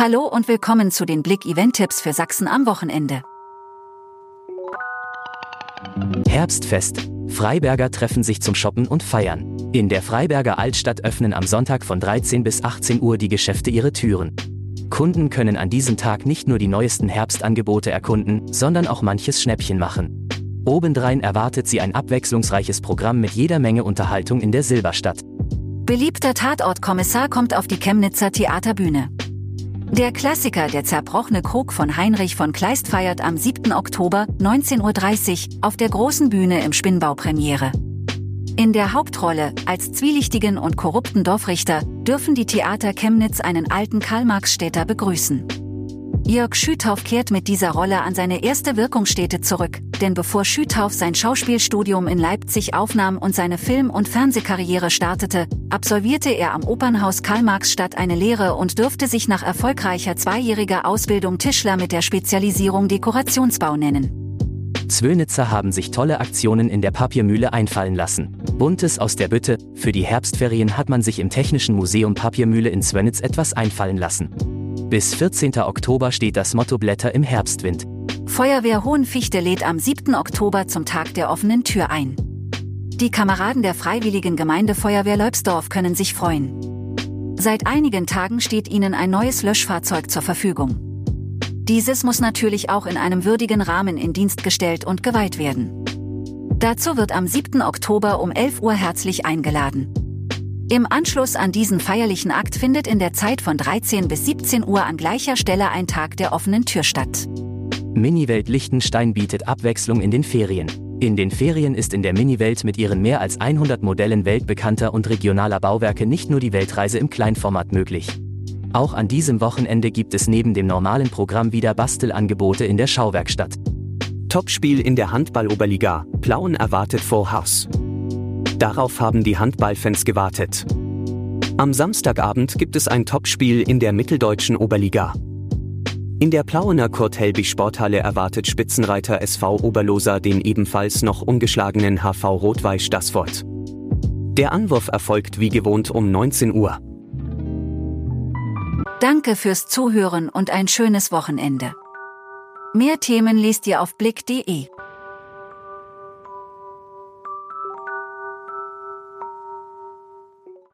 Hallo und willkommen zu den Blick Event Tipps für Sachsen am Wochenende. Herbstfest. Freiberger treffen sich zum Shoppen und Feiern. In der Freiberger Altstadt öffnen am Sonntag von 13 bis 18 Uhr die Geschäfte ihre Türen. Kunden können an diesem Tag nicht nur die neuesten Herbstangebote erkunden, sondern auch manches Schnäppchen machen. Obendrein erwartet sie ein abwechslungsreiches Programm mit jeder Menge Unterhaltung in der Silberstadt. Beliebter Tatortkommissar kommt auf die Chemnitzer Theaterbühne. Der Klassiker Der zerbrochene Krug von Heinrich von Kleist feiert am 7. Oktober 19.30 Uhr auf der großen Bühne im Spinnbau Premiere. In der Hauptrolle, als zwielichtigen und korrupten Dorfrichter, dürfen die Theater Chemnitz einen alten Karl-Marx-Städter begrüßen. Jörg Schüthauf kehrt mit dieser Rolle an seine erste Wirkungsstätte zurück, denn bevor Schüthauf sein Schauspielstudium in Leipzig aufnahm und seine Film- und Fernsehkarriere startete, absolvierte er am Opernhaus Karl-Marx-Stadt eine Lehre und dürfte sich nach erfolgreicher zweijähriger Ausbildung Tischler mit der Spezialisierung Dekorationsbau nennen. Zwönitzer haben sich tolle Aktionen in der Papiermühle einfallen lassen. Buntes aus der Bütte, für die Herbstferien hat man sich im Technischen Museum Papiermühle in Zwönitz etwas einfallen lassen. Bis 14. Oktober steht das Motto Blätter im Herbstwind. Feuerwehr Hohenfichte lädt am 7. Oktober zum Tag der offenen Tür ein. Die Kameraden der Freiwilligen Gemeindefeuerwehr Leubsdorf können sich freuen. Seit einigen Tagen steht ihnen ein neues Löschfahrzeug zur Verfügung. Dieses muss natürlich auch in einem würdigen Rahmen in Dienst gestellt und geweiht werden. Dazu wird am 7. Oktober um 11 Uhr herzlich eingeladen. Im Anschluss an diesen feierlichen Akt findet in der Zeit von 13 bis 17 Uhr an gleicher Stelle ein Tag der offenen Tür statt. Miniwelt Liechtenstein bietet Abwechslung in den Ferien. In den Ferien ist in der Miniwelt mit ihren mehr als 100 Modellen weltbekannter und regionaler Bauwerke nicht nur die Weltreise im Kleinformat möglich. Auch an diesem Wochenende gibt es neben dem normalen Programm wieder Bastelangebote in der Schauwerkstatt. Topspiel in der Handball-Oberliga. Plauen erwartet Full House. Darauf haben die Handballfans gewartet. Am Samstagabend gibt es ein Topspiel in der mitteldeutschen Oberliga. In der Plauener Kurt-Helbig Sporthalle erwartet Spitzenreiter SV Oberloser den ebenfalls noch ungeschlagenen HV Rot-Weiß Stassfurt. Der Anwurf erfolgt wie gewohnt um 19 Uhr. Danke fürs Zuhören und ein schönes Wochenende. Mehr Themen liest ihr auf blick.de.